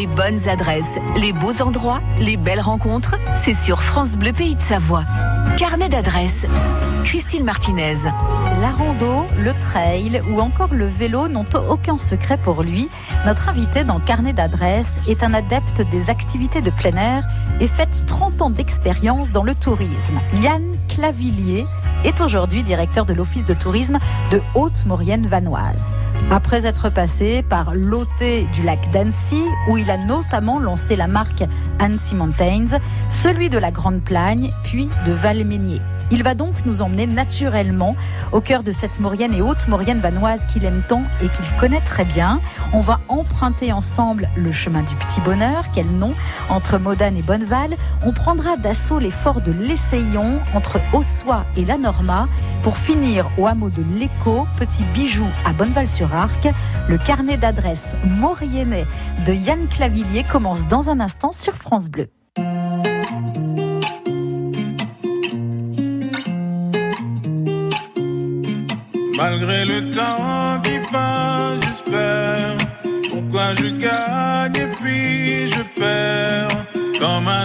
Les bonnes adresses, les beaux endroits, les belles rencontres, c'est sur France Bleu Pays de Savoie. Carnet d'adresses. Christine Martinez. La rando, le trail ou encore le vélo n'ont aucun secret pour lui. Notre invité dans Carnet d'adresses est un adepte des activités de plein air et fait 30 ans d'expérience dans le tourisme. Yann Clavillier est aujourd'hui directeur de l'Office de tourisme de Haute-Maurienne Vanoise. Après être passé par l'OT du lac d'Annecy, où il a notamment lancé la marque Annecy Mountains, celui de la Grande Plagne, puis de Valménier. Il va donc nous emmener naturellement au cœur de cette Maurienne et haute Maurienne vanoise qu'il aime tant et qu'il connaît très bien. On va emprunter ensemble le chemin du petit bonheur, quel nom, entre Modane et Bonneval. On prendra d'assaut les forts de l'Essayon entre Ossois et la Norma pour finir au hameau de l'Écho, petit bijou à Bonneval-sur-Arc. Le carnet d'adresses mauriennais de Yann Clavillier commence dans un instant sur France Bleu. Malgré le temps qui passe, j'espère. Pourquoi je gagne et puis je perds? Comme un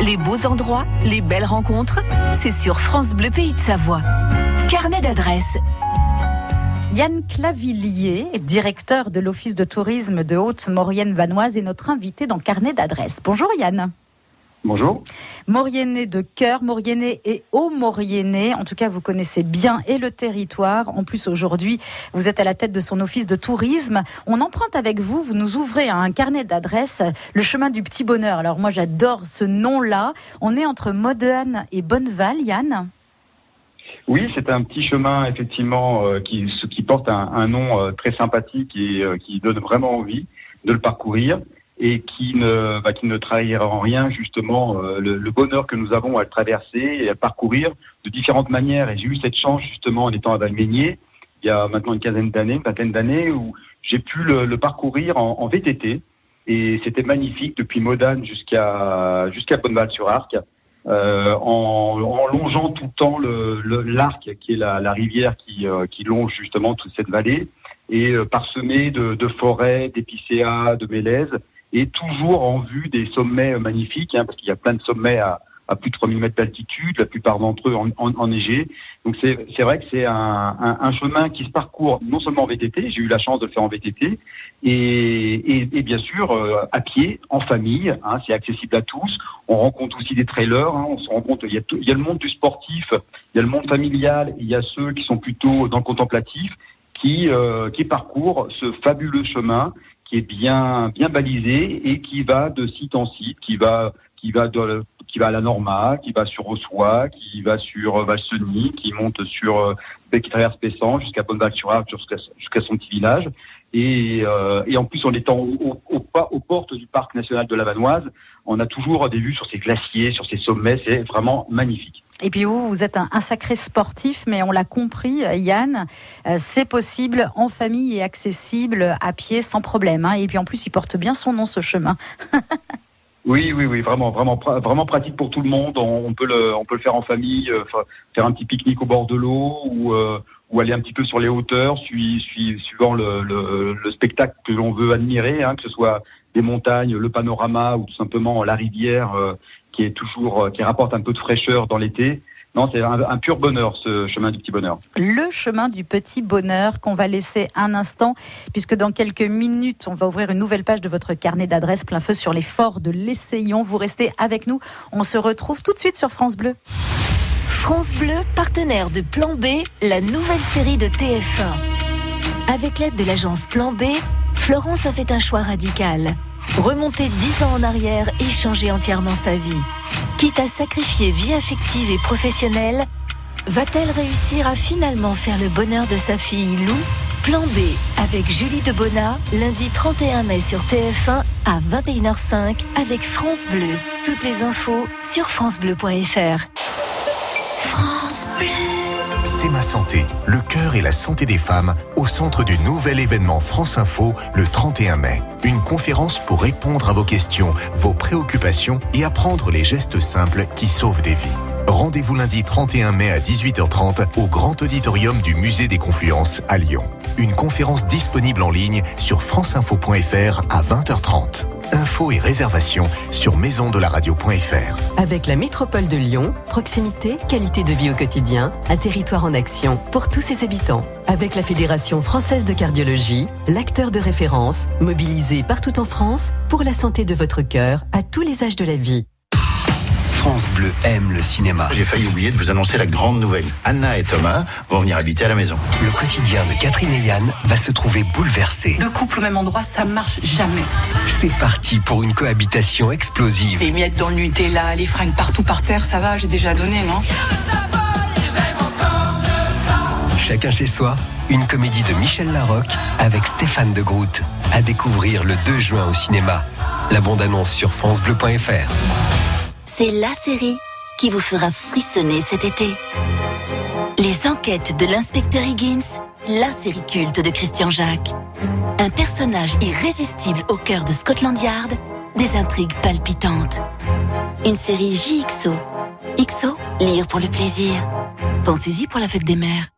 les beaux endroits, les belles rencontres, c'est sur France Bleu Pays de Savoie. Carnet d'adresses. Yann Clavillier, directeur de l'Office de tourisme de Haute-Maurienne-Vanoise, est notre invité dans Carnet d'adresses. Bonjour Yann. Bonjour. Mauriennais de cœur, Mauriennais et Haut-Mauriennais. En tout cas, vous connaissez bien et le territoire. En plus, aujourd'hui, vous êtes à la tête de son office de tourisme. On emprunte avec vous, vous nous ouvrez un carnet d'adresses, le chemin du petit bonheur. Alors moi, j'adore ce nom-là. On est entre Modane et Bonneval, Yann. Oui, c'est un petit chemin effectivement euh, qui, qui porte un, nom euh, très sympathique et euh, qui donne vraiment envie de le parcourir et qui ne, bah, qui ne trahira en rien justement le, bonheur que nous avons à le traverser et à le parcourir de différentes manières. Et j'ai eu cette chance justement en étant à Valménier il y a maintenant une quinzaine d'années, une vingtaine d'années, où j'ai pu le, parcourir en, en, VTT et c'était magnifique depuis Modane jusqu'à jusqu'à Bonneval-sur-Arc. Euh, en, en, longeant tout le temps l'arc, le, qui est la, la rivière qui, euh, qui, longe justement toute cette vallée, et euh, parsemé de, de forêts, d'épicéas, de mélèzes, et toujours en vue des sommets magnifiques, hein, parce qu'il y a plein de sommets à, à plus de 3000 mètres d'altitude, la plupart d'entre eux en, en, enneigés. Donc c'est vrai que c'est un, un, un, chemin qui se parcourt non seulement en VTT, j'ai eu la chance de le faire en VTT, et, et, bien sûr euh, à pied, en famille, hein, c'est accessible à tous. On rencontre aussi des trailers, hein, on se rend il y, a il y a le monde du sportif, il y a le monde familial, il y a ceux qui sont plutôt dans le contemplatif, qui, euh, qui parcourent ce fabuleux chemin qui est bien bien balisé et qui va de site en site, qui va qui va de, qui va à la Norma, qui va sur Ossois, qui va sur euh, Valseny, qui monte sur euh, qui traverse Pessan jusqu'à Bonneval-sur-Arc, jusqu'à son petit village. Et, euh, et, en plus, en étant au, au, aux portes du parc national de la Vanoise, on a toujours des vues sur ces glaciers, sur ces sommets. C'est vraiment magnifique. Et puis vous, vous êtes un, un sacré sportif, mais on l'a compris, Yann, c'est possible en famille et accessible à pied sans problème. Hein. Et puis en plus, il porte bien son nom, ce chemin. Oui, oui, oui, vraiment, vraiment, vraiment pratique pour tout le monde. On, peut le, on peut le faire en famille, euh, faire un petit pique-nique au bord de l'eau ou, euh, ou aller un petit peu sur les hauteurs, suivant le, le, spectacle que l'on veut admirer, hein, que ce soit des montagnes, le panorama ou tout simplement la rivière euh, qui est toujours, qui rapporte un peu de fraîcheur dans l'été. Non, c'est un, pur bonheur, ce chemin du petit bonheur. Le chemin du petit bonheur qu'on va laisser un instant, puisque dans quelques minutes, on va ouvrir une nouvelle page de votre carnet d'adresses plein feu sur les forts de l'Essayon. Vous restez avec nous. On se retrouve tout de suite sur France Bleu. France Bleu, partenaire de Plan B, la nouvelle série de TF1. Avec l'aide de l'agence Plan B, Florence a fait un choix radical. Remonter dix ans en arrière et changer entièrement sa vie. Quitte à sacrifier vie affective et professionnelle, va-t-elle réussir à finalement faire le bonheur de sa fille Lou? Plan B avec Julie Debona, lundi 31 mai sur TF1 à 21h05 avec France Bleu. Toutes les infos sur francebleu.fr. C'est ma santé, le cœur et la santé des femmes au centre du nouvel événement France Info le 31 mai. Une conférence pour répondre à vos questions, vos préoccupations et apprendre les gestes simples qui sauvent des vies. Rendez-vous lundi 31 mai à 18h30 au grand auditorium du Musée des Confluences à Lyon. Une conférence disponible en ligne sur franceinfo.fr à 20h30. Infos et réservations sur maisondelaradio.fr. Avec la métropole de Lyon, proximité, qualité de vie au quotidien, un territoire en action pour tous ses habitants. Avec la Fédération française de cardiologie, l'acteur de référence, mobilisé partout en France pour la santé de votre cœur à tous les âges de la vie. France Bleu aime le cinéma. J'ai failli oublier de vous annoncer la grande nouvelle. Anna et Thomas vont venir habiter à la maison. Le quotidien de Catherine et Yann va se trouver bouleversé. Deux couples au même endroit, ça marche jamais. C'est parti pour une cohabitation explosive. Les miettes dans le Nutella, les fringues partout par terre, ça va, j'ai déjà donné, non Chacun chez soi, une comédie de Michel Larocque avec Stéphane de Groot. À découvrir le 2 juin au cinéma. La bande-annonce sur FranceBleu.fr. C'est la série qui vous fera frissonner cet été. Les enquêtes de l'inspecteur Higgins, la série culte de Christian Jacques. Un personnage irrésistible au cœur de Scotland Yard, des intrigues palpitantes. Une série JXO. XO, lire pour le plaisir. Pensez-y pour la fête des mères.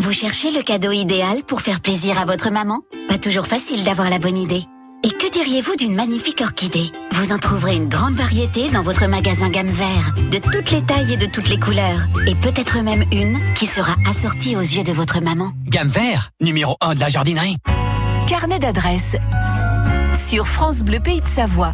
Vous cherchez le cadeau idéal pour faire plaisir à votre maman? Pas toujours facile d'avoir la bonne idée. Et que diriez-vous d'une magnifique orchidée? Vous en trouverez une grande variété dans votre magasin gamme vert, de toutes les tailles et de toutes les couleurs. Et peut-être même une qui sera assortie aux yeux de votre maman. Gamme vert, numéro 1 de la jardinerie. Carnet d'adresse sur France Bleu Pays de Savoie.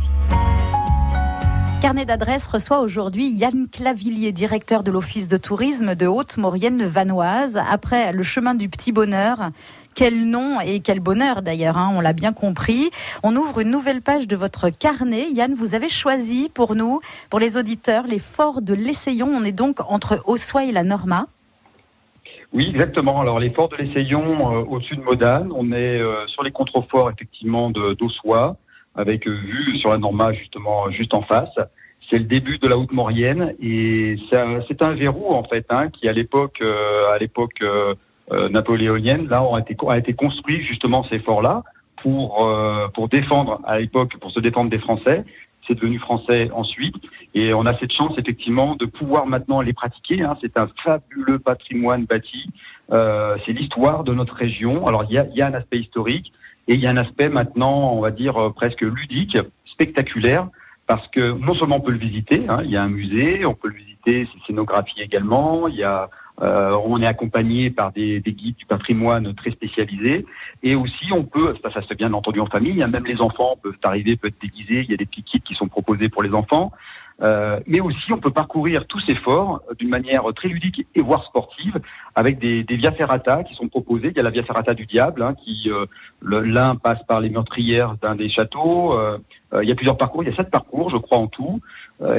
Carnet d'adresse reçoit aujourd'hui Yann Clavillier, directeur de l'Office de tourisme de Haute-Maurienne-Vanoise. Après le chemin du petit bonheur, quel nom et quel bonheur d'ailleurs, hein, on l'a bien compris. On ouvre une nouvelle page de votre carnet. Yann, vous avez choisi pour nous, pour les auditeurs, les forts de l'Essayon. On est donc entre Ossois et la Norma. Oui, exactement. Alors, les forts de l'Essayon, euh, au sud de Modane, on est euh, sur les contreforts, effectivement, d'Ossois avec vue sur la Norma justement juste en face. C'est le début de la haute Maurienne et c'est un verrou en fait hein, qui à l'époque euh, à l'époque euh, euh, napoléonienne là ont été a été construit justement ces forts là pour pour défendre à l'époque pour se défendre des Français. C'est devenu français ensuite et on a cette chance effectivement de pouvoir maintenant les pratiquer. Hein. C'est un fabuleux patrimoine bâti. c'est l'histoire de notre région. Alors il y a, y a un aspect historique et il y a un aspect maintenant, on va dire, euh, presque ludique, spectaculaire, parce que non seulement on peut le visiter, hein, il y a un musée, on peut le visiter, c'est scénographie également, il y a, euh, on est accompagné par des, des, guides du patrimoine très spécialisés, et aussi on peut, ça, ça se fait bien entendu en famille, hein, même les enfants peuvent arriver, peuvent être déguisés, il y a des petits kits qui sont proposés pour les enfants, euh, mais aussi, on peut parcourir tous ces forts d'une manière très ludique et voire sportive, avec des, des via ferrata qui sont proposés. Il y a la via ferrata du diable, hein, qui euh, l'un passe par les meurtrières d'un des châteaux. Euh, il y a plusieurs parcours, il y a sept parcours, je crois en tout.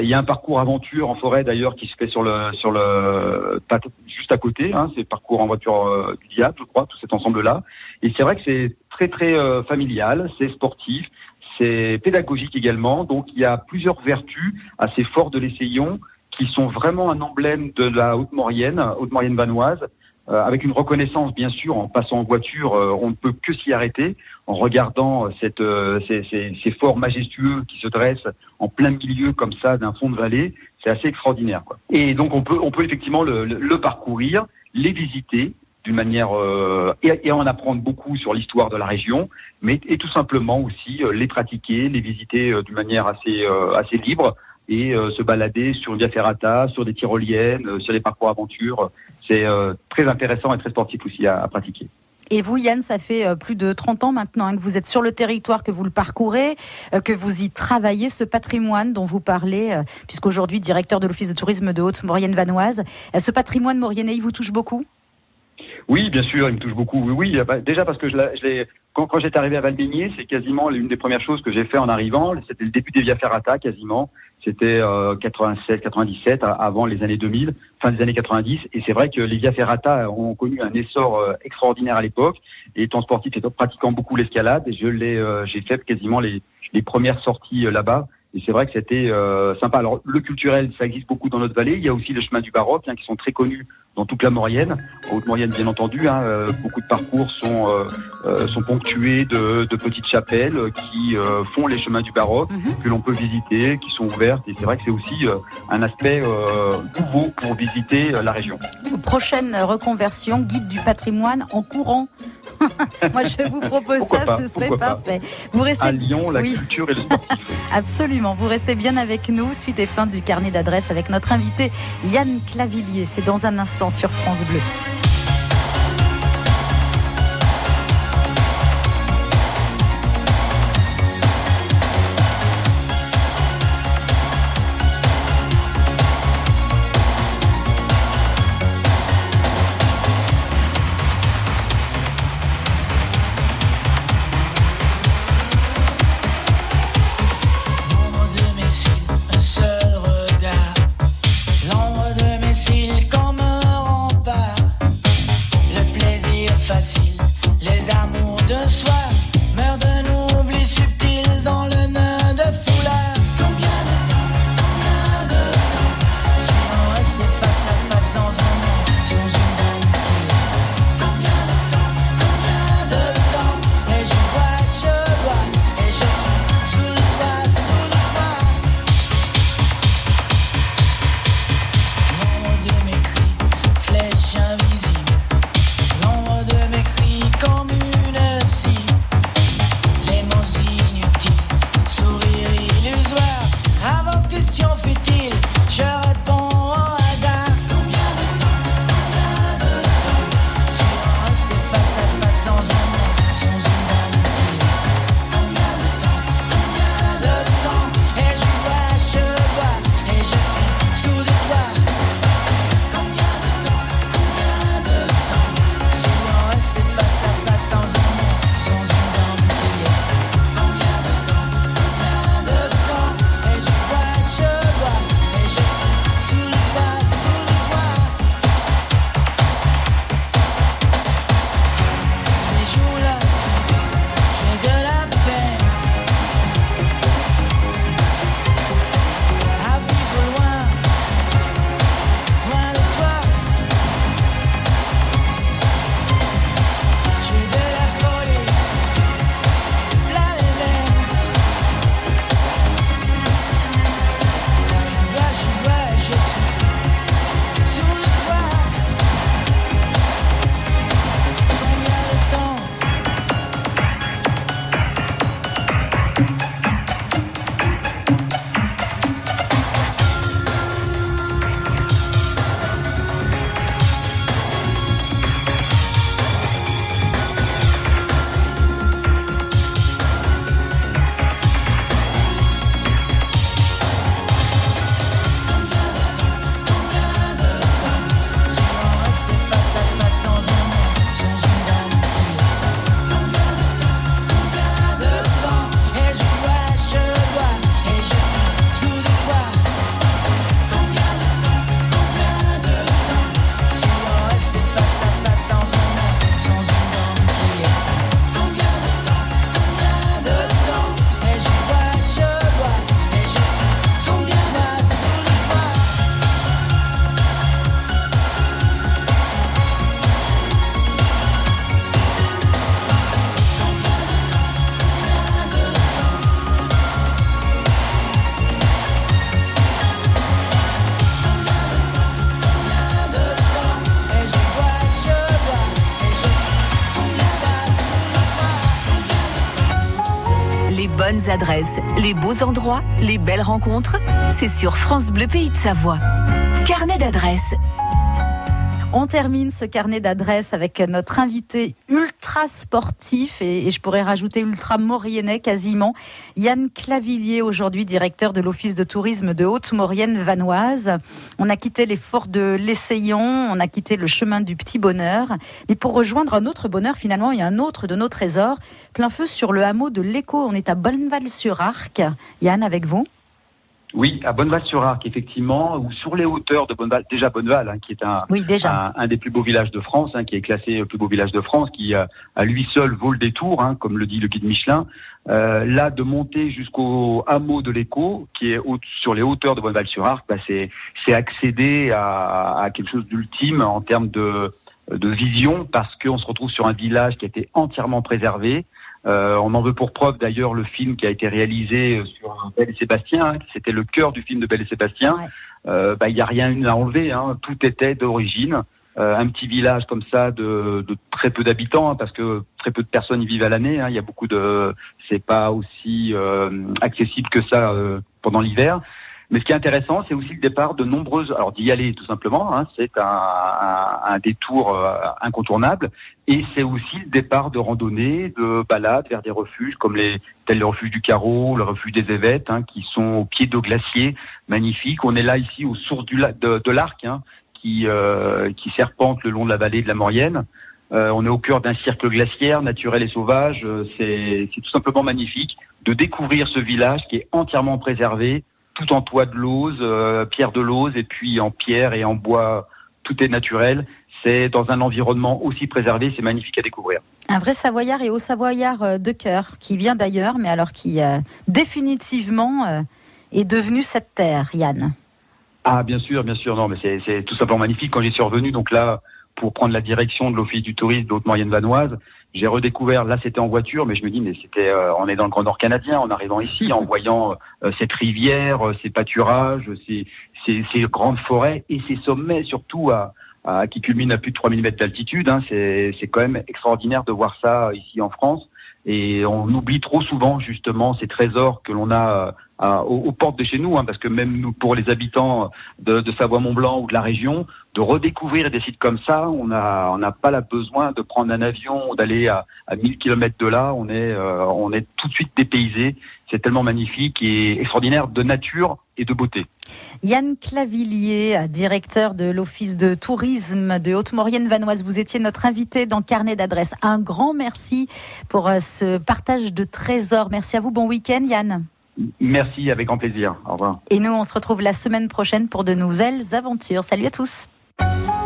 il y a un parcours aventure en forêt d'ailleurs qui se fait sur le sur le juste à côté. Hein, c'est parcours en voiture du diable, je crois, tout cet ensemble là. Et c'est vrai que c'est très très familial, c'est sportif c'est pédagogique également. Donc il y a plusieurs vertus assez fortes de l'Essayon qui sont vraiment un emblème de la Haute-Maurienne, Haute-Maurienne vanoise, euh, avec une reconnaissance bien sûr. En passant en voiture, euh, on ne peut que s'y arrêter en regardant cette, euh, ces, ces, ces, forts majestueux qui se dressent en plein milieu comme ça d'un fond de vallée. C'est assez extraordinaire. Quoi. Et donc on peut, on peut effectivement le, le parcourir, les visiter d'une manière euh, et, en apprendre beaucoup sur l'histoire de la région, mais et tout simplement aussi euh, les pratiquer, les visiter euh, d'une manière assez assez libre et se balader sur une via ferrata, sur des tyroliennes, sur les parcours aventure. C'est très intéressant et très sportif aussi à, pratiquer. Et vous, Yann, ça fait plus de 30 ans maintenant hein, que vous êtes sur le territoire, que vous le parcourez, que vous y travaillez, ce patrimoine dont vous parlez, puisqu'aujourd'hui, directeur de l'Office de tourisme de Haute-Maurienne-Vanoise. Ce patrimoine mauriennais, il vous touche beaucoup? Oui, bien sûr, il me touche beaucoup. Oui, oui bah, déjà parce que je, l'ai, quand, quand j'étais arrivé à Valbigné, c'est quasiment l'une des premières choses que j'ai fait en arrivant. C'était le début des Via Ferrata, quasiment. C'était euh, 87, 97, avant les années 2000, fin des années 90. Et c'est vrai que les Via Ferrata ont connu un essor euh, extraordinaire à l'époque. Et étant sportif pratiquant beaucoup l'escalade, je l'ai, euh, j'ai fait quasiment les, les premières sorties euh, là-bas. Et c'est vrai que c'était euh, sympa. Alors le culturel, ça existe beaucoup dans notre vallée. Il y a aussi les chemins du baroque hein, qui sont très connus dans toute la Maurienne, en Haute-Maurienne bien entendu. Hein, euh, beaucoup de parcours sont euh, sont ponctués de, de, petites chapelles qui font les chemins du baroque mhm. que l'on peut visiter, qui sont ouvertes. Et c'est vrai que c'est aussi un aspect nouveau pour visiter la région. Prochaine reconversion, guide du patrimoine en courant. Moi, je vous propose ça, ce serait parfait. Vous restez à Lyon, la culture et le sportif. Absolument. Vous restez bien avec nous. Suite et fin du carnet d'adresse avec notre invité Yann Clavillier. C'est dans un instant sur France Bleu. Bonnes adresses, les beaux endroits, les belles rencontres, c'est sur France Bleu Pays de Savoie. Carnet d'adresses. On termine ce carnet d'adresses avec notre invité ultra sportif et, je pourrais rajouter ultra mauriennais quasiment, Yann Clavillier, aujourd'hui directeur de l'Office de tourisme de Haute-Maurienne vanoise. On a quitté les forts de l'Essayon, on a quitté le chemin du Petit Bonheur. Mais pour rejoindre un autre bonheur, finalement, il y a un autre de nos trésors, plein feu sur le hameau de l'Écho. On est à Bonneval-sur-Arc. Yann, avec vous oui, à Bonneval-sur-Arc, effectivement, ou sur les hauteurs de Bonneval, déjà Bonneval, hein, qui est un, un, des plus beaux villages de France, hein, qui est classé plus beau village de France, qui à lui seul vaut le détour, hein, comme le dit le guide Michelin. Euh, là, de monter jusqu'au hameau de l'Écho, qui est sur les hauteurs de Bonneval-sur-Arc, bah, c'est accéder à, à quelque chose d'ultime en termes de, de vision, parce qu'on se retrouve sur un village qui a été entièrement préservé, euh, on en veut pour preuve d'ailleurs le film qui a été réalisé sur Belle et Sébastien, hein, c'était le cœur du film de Belle et Sébastien. Euh, bah, il n'y a rien à enlever, hein. tout était d'origine. Euh, un petit village comme ça de, très peu d'habitants, hein, parce que très peu de personnes y vivent à l'année. Il y a beaucoup de, c'est pas aussi accessible que ça pendant l'hiver. Mais ce qui est intéressant, c'est aussi le départ de nombreuses. Alors d'y aller tout simplement, hein, c'est un, détour euh, incontournable, et c'est aussi le départ de randonnées, de balades vers des refuges comme les tels le refuge du Carreau, le refuge des Évêtes, hein, qui sont au pied de glaciers magnifiques. On est là ici aux sources de, l'Arc, hein, qui, euh, qui serpente le long de la vallée de la Maurienne. Euh, on est au cœur d'un cirque glaciaire, naturel et sauvage. C'est tout simplement magnifique de découvrir ce village qui est entièrement préservé, tout en toit de lauze, euh, pierre de lauze, et puis en pierre et en bois, tout est naturel. C'est dans un environnement aussi préservé, c'est magnifique à découvrir. Un vrai Savoyard et haut Savoyard euh, de cœur, qui vient d'ailleurs, mais alors qui euh, définitivement est devenu cette terre, Yann. Ah bien sûr, bien sûr, non, mais c'est tout simplement magnifique. Quand j'y suis revenu, donc là, pour prendre la direction de l'Office du tourisme de Haute-Moyenne Vanoise, j'ai redécouvert, là c'était en voiture, mais je me dis, mais c'était, euh, on est dans le Grand Nord canadien en arrivant ici, en voyant euh, cette rivière, euh, ces pâturages, ces, ces, ces, grandes forêts et ces sommets surtout à, à, qui culminent à plus de 3000 mètres d'altitude. Hein, c'est, c'est quand même extraordinaire de voir ça ici en France. Et on oublie trop souvent justement ces trésors que l'on a aux, portes de chez nous, hein, parce que même nous, pour les habitants de, Savoie-Mont-Blanc ou de la région, de redécouvrir des sites comme ça, on n'a pas la besoin de prendre un avion, d'aller à, à 1000 km de là, on est euh, on est tout de suite dépaysé. C'est tellement magnifique et extraordinaire de nature et de beauté. Yann Clavillier, directeur de l'Office de tourisme de Haute-Maurienne-Vanoise, vous étiez notre invité dans Carnet d'adresses. Un grand merci pour euh, ce partage de trésors. Merci à vous. Bon week-end, Yann. Merci, avec grand plaisir. Au revoir. Et nous, on se retrouve la semaine prochaine pour de nouvelles aventures. Salut à tous.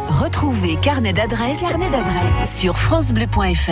Retrouvez Carnet d'adresses sur francebleu.fr.